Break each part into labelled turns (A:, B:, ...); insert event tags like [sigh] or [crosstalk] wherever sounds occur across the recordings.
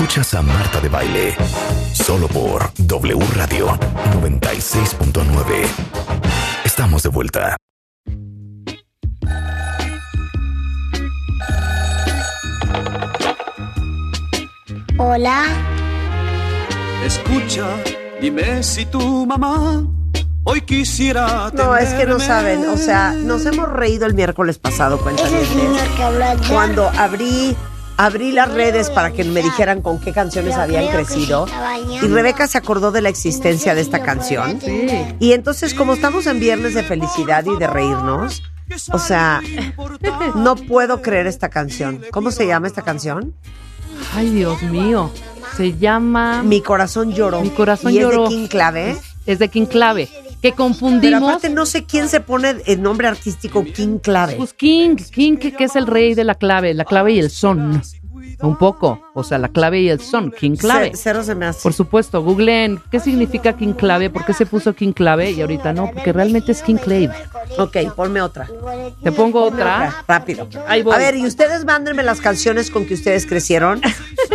A: Escuchas a Marta de Baile. Solo por W Radio 96.9. Estamos de vuelta.
B: Hola.
C: Escucha, dime si tu mamá hoy quisiera.
D: No, es que no saben. O sea, nos hemos reído el miércoles pasado,
B: Ese señor
D: cuéntame.
B: que habla ya.
D: Cuando abrí, abrí las redes para que me dijeran con qué canciones
B: Yo
D: habían crecido. Y Rebeca se acordó de la existencia de esta canción. Y entonces, como estamos en viernes de felicidad y de reírnos, o sea, no puedo creer esta canción. ¿Cómo se llama esta canción?
E: Ay, Dios mío. Se llama.
D: Mi corazón lloró.
E: Mi corazón
D: y
E: lloró.
D: es de King Clave.
E: Es de King Clave. Que
D: Pero
E: confundimos.
D: aparte no sé quién se pone el nombre artístico King Clave.
E: Pues King, King, que, que es el rey de la clave, la clave y el son. Un poco. O sea, la clave y el son. King Clave.
D: Ce- Cero se me hace.
E: Por supuesto, googleen qué significa King Clave, por qué se puso King Clave y ahorita no, porque realmente es King Clave.
D: Ok, ponme otra.
E: Te pongo
D: Ponme
E: otra.
D: Rápido.
E: Ahí voy.
D: A ver, y ustedes mándenme las canciones con que ustedes crecieron.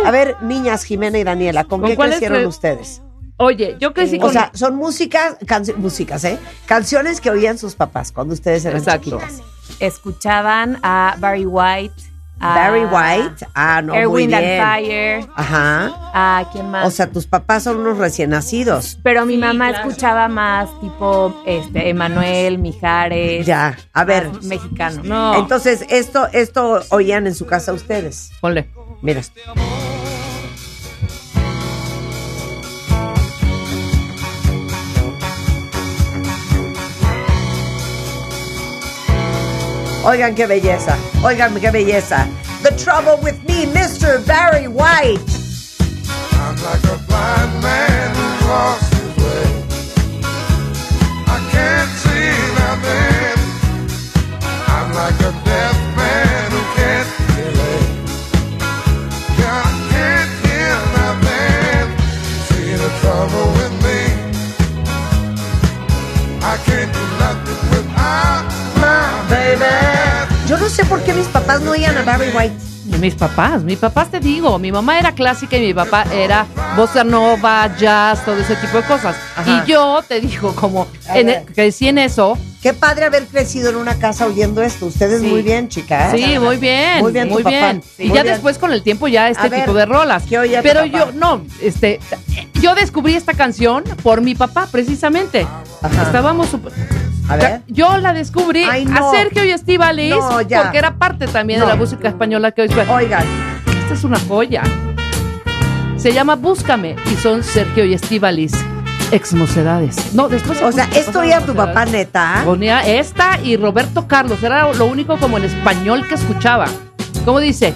D: A ver, niñas, Jimena y Daniela, ¿con,
E: ¿Con
D: qué crecieron
E: cre-
D: ustedes?
E: Oye, yo crecí
D: O
E: con.
D: sea, son músicas, músicas, ¿eh? Canciones que oían sus papás cuando ustedes eran
E: Exacto.
D: chiquitas.
F: Escuchaban a Barry White. A
D: Barry White, ah, no,
F: Air,
D: muy
F: Wind
D: bien.
F: and Fire.
D: Ajá.
F: ¿A quién más?
D: O sea, tus papás son unos recién nacidos.
F: Pero mi mamá escuchaba más tipo este Emanuel, Mijares.
D: Ya, a ver.
F: Mexicano.
E: No,
D: Entonces, esto, esto oían en su casa ustedes.
E: ponle.
D: Mira. Oigan qué belleza, oigan qué belleza. The Trouble with Me, Mr. Barry White.
G: I'm like a blind man who his way. I can't see nothing. I'm like a
D: papás no oían a Barry White.
E: Mis papás, mis papás te digo, mi mamá era clásica y mi papá era bossa nova, jazz, todo ese tipo de cosas.
D: Ajá.
E: Y yo te digo, como en- crecí en eso,
D: Qué padre haber crecido en una casa oyendo esto. Ustedes
E: Sí.
D: muy bien, chicas.
E: Sí, muy bien,
D: Muy bien, tu
E: muy
D: papá.
E: bien.
D: Sí.
E: Y
D: Muy
E: ya
D: bien.
E: después con el tiempo ya este
D: ver,
E: tipo de rolas.
D: ¿qué oía tu
E: Pero
D: papá?
E: yo no, este, yo descubrí esta canción por mi papá precisamente.
D: Ajá.
E: Estábamos
D: A ver.
E: Yo la descubrí
D: Ay, no.
E: a Sergio y Estíbaliz
D: No, ya.
E: porque era parte también
D: No.
E: de la música española que hoy suena.
D: Oigan,
E: Esta es una joya. Se llama Búscame y son Sergio y Estíbaliz, ex mocedades. No, después. se
D: o sea, esto oía tu papá neta.
E: Ponía esta y Roberto Carlos. Era lo único como en español que escuchaba. ¿Cómo dice?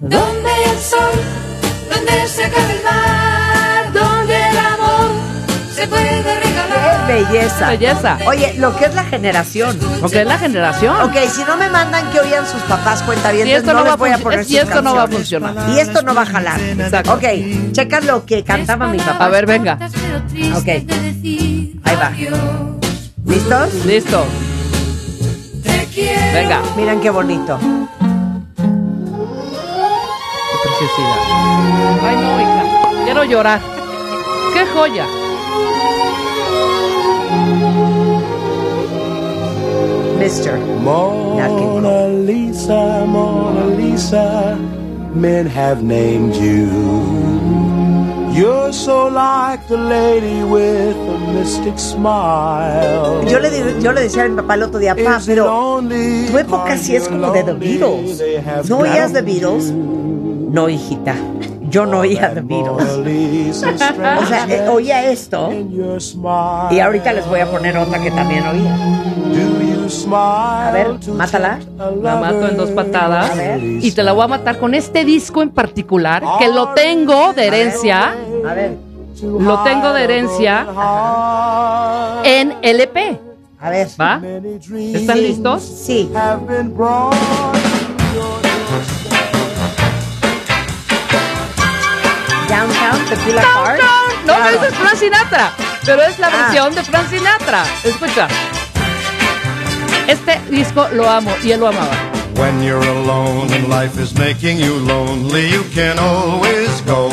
H: Donde el sol, donde se acaba el mar,
D: belleza.
E: Belleza.
D: Oye, lo que es la generación.
E: Porque es la generación.
D: Ok, si no me mandan que oían sus papás cuenta bien,
E: Y esto
D: no,
E: no va
D: les
E: a
D: voy a poner
E: y
D: sus
E: esto no va a funcionar.
D: Y esto no va a jalar.
E: Exacto.
D: Ok, checa lo que cantaba mi papá.
E: A ver, venga.
D: Ok. Ahí va. ¿Listos?
E: Listo. Venga.
D: Miren qué bonito.
E: Qué preciosidad. Ay, no, hija. Quiero llorar. Qué joya.
D: Mr.
I: Mona Lisa, Mona Lisa, men have named you. You're so like the lady with a mystic smile.
D: Yo le, yo le decía a mi papá el otro día, papá, pero tu época sí es como de The Beatles. ¿No oías The Beatles? No, hijita. Yo no oía The Beatles. [laughs] O sea, eh, oía esto y ahorita les voy a poner otra que también oía. A ver, mátala.
E: La mato en dos patadas.
D: A ver.
E: Y te la voy a matar con este disco en particular, que lo tengo de herencia.
D: A ver,
E: Lo tengo de herencia en LP.
D: a ver.
E: ¿Va? ¿Están listos?
D: Sí. Downtown, Tequila Park.
E: No,
D: Claro.
E: esa es Frank Sinatra. Pero es la
D: Ah.
E: versión de Frank Sinatra. Escucha. Este disco lo amo y él lo amaba.
G: When you're alone and life is making you lonely, you can always go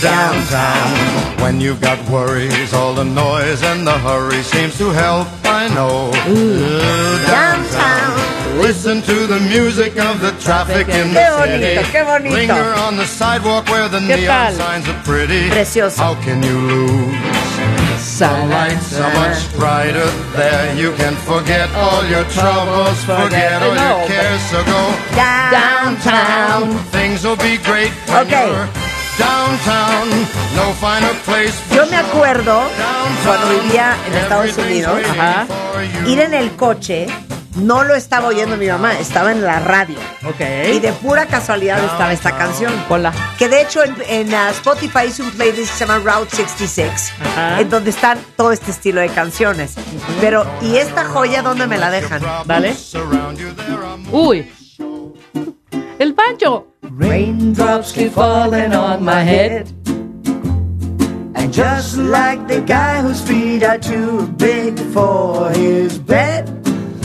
G: downtown. When you've got worries, all the noise and the hurry seems to help, I know. Downtown. Listen to the music of the traffic in the
D: bonito,
G: city. Linger on the sidewalk where the neon signs are pretty.
D: Precioso.
G: How can you lose? The lights so much brighter there. You can forget all your troubles, forget all your cares. So go downtown. Things will be great when
D: Okay.
G: you're downtown. No finer place. for
D: Yo me acuerdo cuando vivía en Estados Unidos,
G: waiting
E: Ajá.
G: for you.
D: ir en el coche, no lo estaba oyendo mi mamá, estaba en la radio.
E: Ok.
D: Y de pura casualidad estaba esta canción.
E: Hola.
D: Que de hecho en, en, uh, Spotify hice un playlist que se llama Route 66,
E: Ajá.
D: en donde están todo este estilo de canciones. Pero, ¿y esta joya dónde me la dejan?
E: Dale.
G: Are
E: Uy. El banjo.
D: Raindrops keep falling on my head. And just like the guy whose feet are too big for his bed.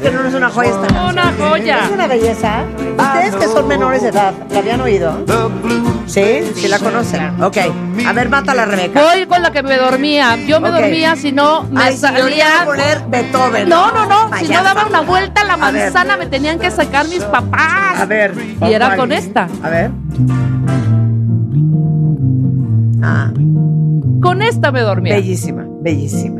D: Que no es una joya esta canción.
E: Una joya.
D: Es una belleza. Ustedes que son menores de edad, ¿la habían oído? ¿Sí? ¿Sí la conocen? Ok. A ver, mátala, Rebeca.
E: Voy con la que me dormía. Yo me
D: Ok.
E: dormía si no me
D: Ay, si yo le iba
E: salía.
D: a poner Beethoven.
E: No, no, no. Si no
D: Payasa.
E: daba una vuelta a la
D: A ver.
E: manzana, me tenían que sacar mis papás.
D: A ver.
E: Y era
D: ¿cuál?
E: con esta.
D: A ver. Ah,
E: Con esta me dormía.
D: bellísima, bellísima.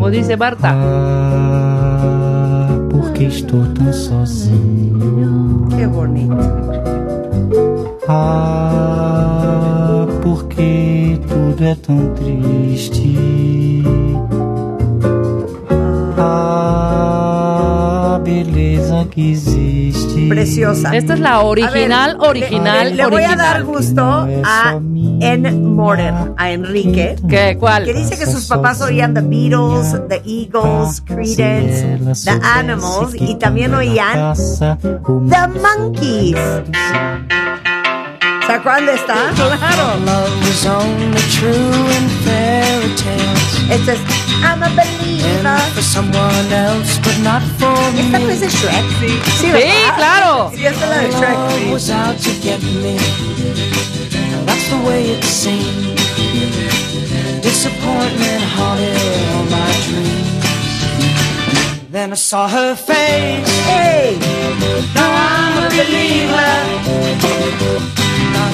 E: Como dice Marta.
J: Ah, porque estou tão sozinho.
D: Qué bonito.
J: Ah, porque tudo é tão triste. Que existe.
D: Preciosa.
E: Esta es la original,
D: A ver,
E: original,
D: le, le voy a dar
E: original.
D: gusto a En a Enrique.
E: ¿Qué? ¿Cuál?
D: Que dice que sus papás oían The Beatles, The Eagles, Creedence, The Animals y también oían The Monkeys. ¿Se acuerdan de esta?
E: Claro.
J: Love is only true in fairy tales.
D: Esta es I'm a believer.
J: And for someone else, but not for
D: ¿Esta no
J: me.
D: es de Shrek? Sí,
E: Sí,
D: ¿verdad?
E: claro.
D: Sí, esta es la de
J: Love
D: Shrek.
J: was out to get me. And that's the way it seemed. Disappointment haunted all my dreams. Then I saw her face.
D: ¡Ey!
J: Now I'm a believer. A.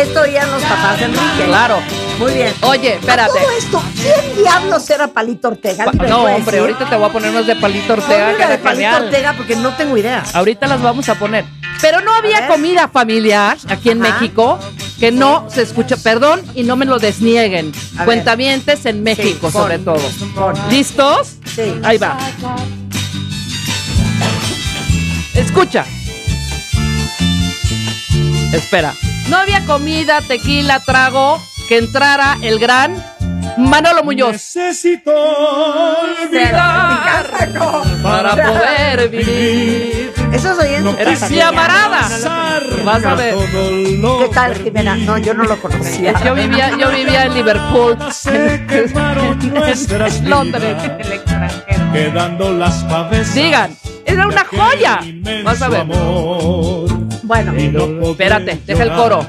D: Esto oían los papás de Enrique.
E: Claro.
D: Muy bien.
E: Oye,
D: A
E: espérate.
D: todo esto, ¿quién diablos era Palito Ortega?
E: Pa-
D: ¿Alguien me
E: No, hombre, ahorita te voy a poner unos de Palito Ortega, que
D: una de Palito
E: genial.
D: Ortega porque no tengo idea.
E: Ahorita las vamos a poner. Pero no
D: A
E: había comida familiar aquí en
D: Ajá.
E: México que no se escucha, perdón, y no me lo desnieguen.
D: A ver.
E: En México,
D: Sí,
E: sobre todo. ¿Listos?
D: Sí.
E: Ahí va. Escucha. Espera. No había comida, tequila, trago que entrara el gran Manolo Muñoz
C: Necesito
E: olvidar para [laughs] poder vivir.
D: Esos oyentes.
E: Era
D: de
E: mi amarada. Vas a ver.
D: ¿Qué tal, Jimena? No, yo no lo conocía.
E: Yo vivía, yo vivía en Liverpool, [laughs] en Londres.
C: vidas, quedando las.
E: Digan, era una joya. Vas a ver.
D: Bueno,
C: no podré
E: Espérate, deja el coro.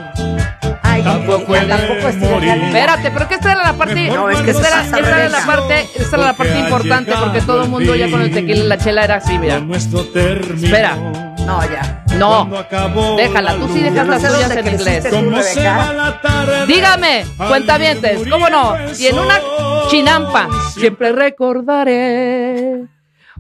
D: ay,
C: Tampoco
D: ya tampoco es.
E: Espérate, pero que esta era la parte.
C: No, es que
E: esta era, esta era la parte, esta era la parte importante porque todo el mundo ya con el tequila y la chela era así, mira. Espera.
D: No, ya.
E: No, déjala, tú sí dejas las tuyas en inglés. Dígame, cuentavientes, ¿cómo no? Y en una chinampa, siempre recordaré.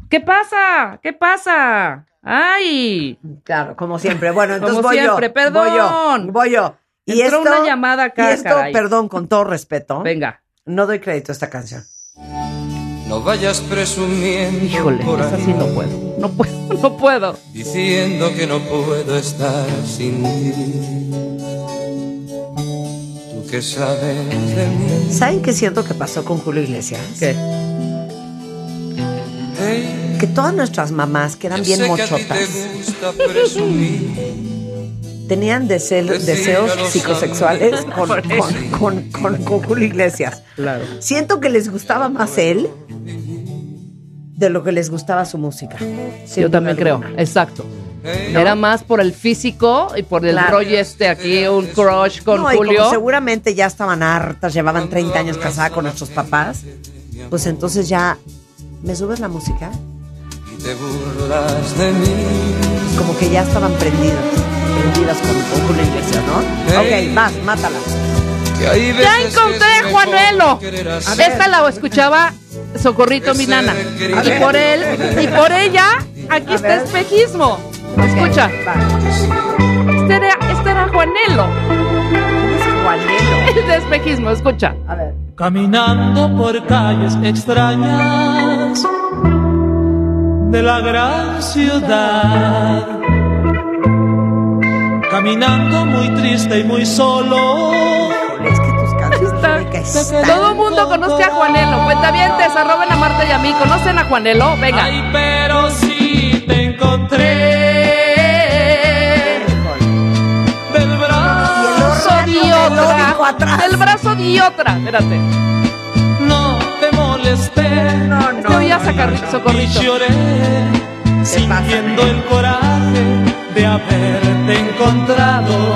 E: ¿Qué pasa? ¿Qué pasa? ¡Ay!
D: Claro, como siempre. Bueno, [laughs] entonces
E: Como
D: voy
E: siempre,
D: yo.
E: perdón.
D: Voy yo. Voy yo. Y
E: Entró
D: esto,
E: una llamada acá,
D: y esto,
E: caray.
D: perdón, con todo respeto.
E: Venga.
D: No doy crédito a esta canción.
K: No vayas presumiendo
E: Híjole,
K: por
E: esa
K: ahí,
E: sí no puedo. No puedo, [laughs] no puedo.
K: diciendo que no puedo estar sin ti. Tú que sabes de mí.
D: ¿Saben qué siento que pasó con Julio Iglesias?
E: ¿Qué?
D: Que todas nuestras mamás, que eran bien mochotas, tenían deseo- deseos psicosexuales con, con, con, con- con Julio Iglesias.
E: Claro.
D: Siento que les gustaba más él de lo que les gustaba su música.
E: Yo también creo, exacto. Era más por el físico y por el
D: Claro.
E: rollo este aquí, un crush con
D: No, y como
E: Julio.
D: seguramente ya estaban hartas, llevaban 30 años casadas con nuestros papás, pues entonces ya, ¿me subes la música?
K: Te burlas de mí.
D: Como que ya estaban prendidas, prendidas con, con Julio Iglesias, ¿no?
K: Hey.
D: Ok, vas, mátala.
E: ¡Ya encontré,
K: es mejor
E: Juanelo!
K: querer así.
E: Esta la escuchaba Socorrito, mi nana. Y por él, y por ella, aquí
D: A
E: está
D: ver.
E: espejismo. Escucha, este era, este era Juanelo.
D: Es Juanelo. [laughs]
E: El de espejismo, escucha.
D: A ver.
I: Caminando por calles extrañas de la gran ciudad. Caminando muy triste y muy solo.
D: Es que tus canciones,
E: Todo el mundo conoce a Juanelo. Cuentavientes, arroben a Marta y a mí. ¿Conocen a Juanelo? Venga.
I: Ay, pero sí te encontré del brazo.
E: brazo de otra. Del brazo de otra. Espérate.
I: No. Y
E: Socorrito.
I: lloré sintiendo el coraje de haberte encontrado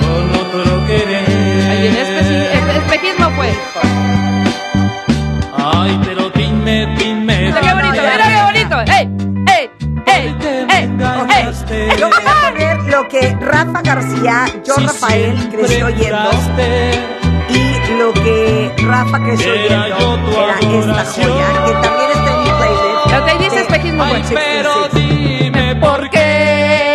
I: con otro querer.
E: Ahí espe- espe- espejismo, pues.
I: Ay, pero dime, dime.
E: Mira qué bonito, mira qué bonito. ¡Ey! ¡Ey! ¡Ey! ¡Ey! ¡Ey!
D: Yo voy a poner lo que Rafa García, yo Rafael creció oyendo y lo que Rafa creció oyendo era esta joya que también está
E: dice
D: de-
E: espejismo,
I: Ay, pero
D: sí,
I: dime
E: ¿Por qué?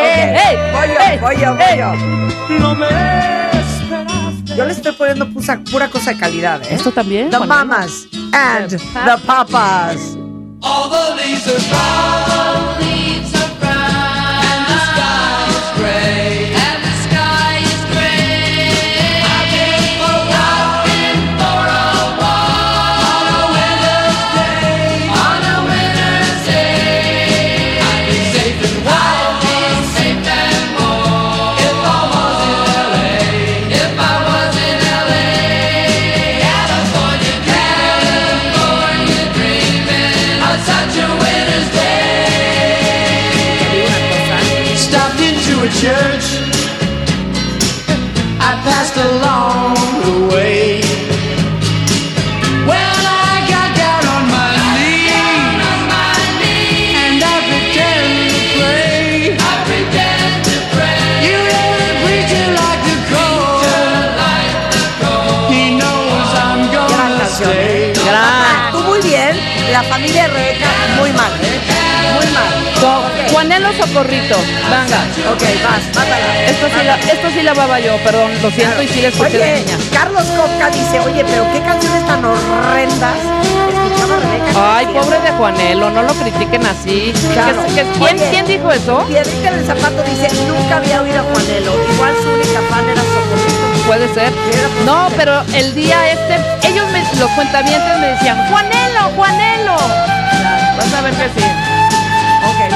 D: Ok,
E: ¡Ey!
D: voy yo,
E: ¡Ey!
D: voy yo, voy
E: ¡Ey!
D: yo.
I: no me esperaste.
D: Yo le estoy poniendo pusa- pura cosa de calidad, ¿eh?
E: ¿Esto también?
D: The
E: Juanelo?
D: Mamas and the Papas.
K: All the la
D: familia de Rebeca muy mal, ¿eh? Muy mal.
E: Ju- Juanelo Socorrito. Venga.
D: Ok, vas, mátala.
E: Esto sí, la, esto sí la baba yo, perdón. Lo siento y sí la escuché de
D: Oye,
E: niña.
D: Carlos Copca dice, oye, pero qué canciones tan horrendas escuchaba Rebeca.
E: Ay, pobre de Juanelo, no lo critiquen así.
D: Claro.
E: ¿Qué- qué- quién,
D: Oye.
E: quién dijo eso?
D: Piedrita del Zapato dice, nunca había oído a Juanelo. Igual su única fan era Socorrito.
E: Puede ser. No, pero el día este, los cuentavientes me decían, Juanelo, Juanelo. Vas a ver que sí.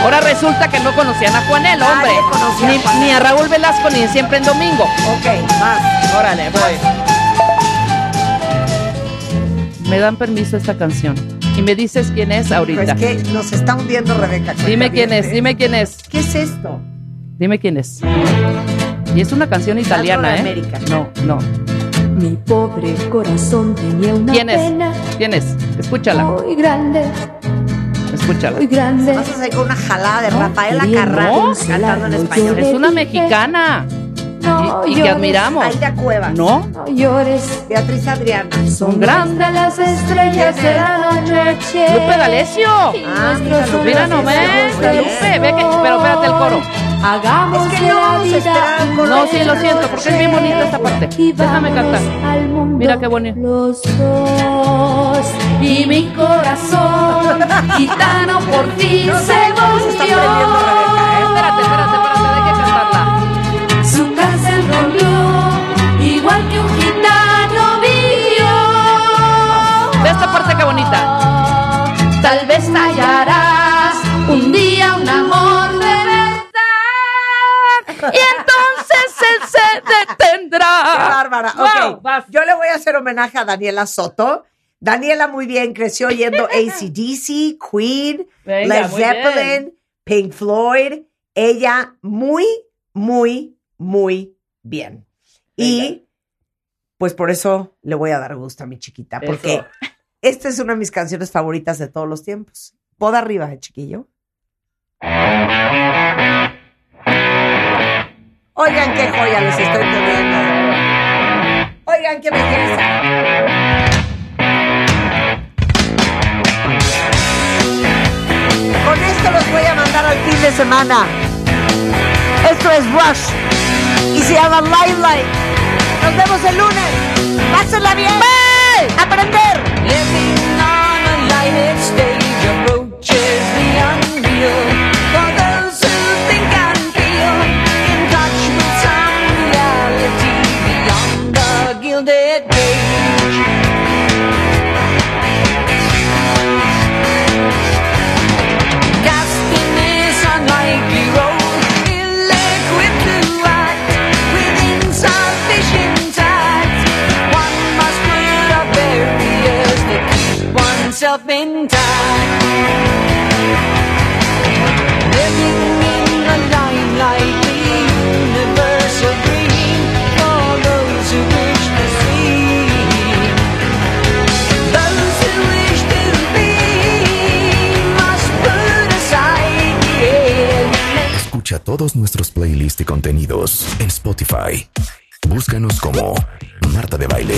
E: Ahora resulta que no conocían a Juanelo, hombre.
D: Nadie conocía a
E: Ni,
D: Juanelo.
E: ni a Raúl Velasco, ni siempre en domingo.
D: Ok, vas.
E: Órale, voy. Me dan permiso esta canción. Y me dices quién es ahorita.
D: Pues que nos está hundiendo Rebeca.
E: Dime quién es,
D: cuentaviente.
E: dime quién es.
D: ¿Qué es esto?
E: Dime quién es. Y es una canción italiana, ¿eh?
D: América.
E: No, no.
L: Mi pobre corazón tenía una
E: ¿Quién es?
L: pena
E: ¿Quién es? Escúchala.
L: muy grande.
E: escúchala.
L: Muy grande.
D: Vas a salir con una jalada de Rafaela Carrá
E: No,
D: cantando en español.
E: Es una mexicana.
L: No
E: y, y que
L: llores.
E: admiramos.
D: Aida Cuevas.
E: ¿No?
L: No llores.
D: Beatriz Adriana.
L: Son
E: grande.
L: grandes las estrellas de la noche.
E: Lupe D'Alessio.
D: Ah, mira, Lupe. Bien.
E: Lupe, ve que, pero espérate el coro.
L: Hagamos
D: Es que
L: de
D: no
L: la vida.
E: No, sí, lo siento, porque es bien bonita esta parte. Déjame cantar. Mira qué bonito.
L: Los dos y mi corazón [laughs] gitano por ti
E: Wow, vas.
D: Yo le voy a hacer homenaje a Daniela Soto. Daniela muy bien, creció oyendo ACDC, [laughs] Queen,
E: Venga,
D: Led Zeppelin, Pink Floyd. Ella muy, muy, muy bien. Y pues por eso le voy a dar gusto a mi chiquita, porque esta es una de mis canciones favoritas de todos los tiempos. Poda arriba, eh, chiquillo. Oigan qué joya les estoy poniendo. Oigan qué belleza. Con esto los voy a mandar al fin de semana. Esto es Rush y se llama Limelight. Nos vemos el lunes. Pásenla bien. Aprender.
A: Escucha todos nuestros playlists y contenidos en Spotify. Búscanos como Marta de Baile.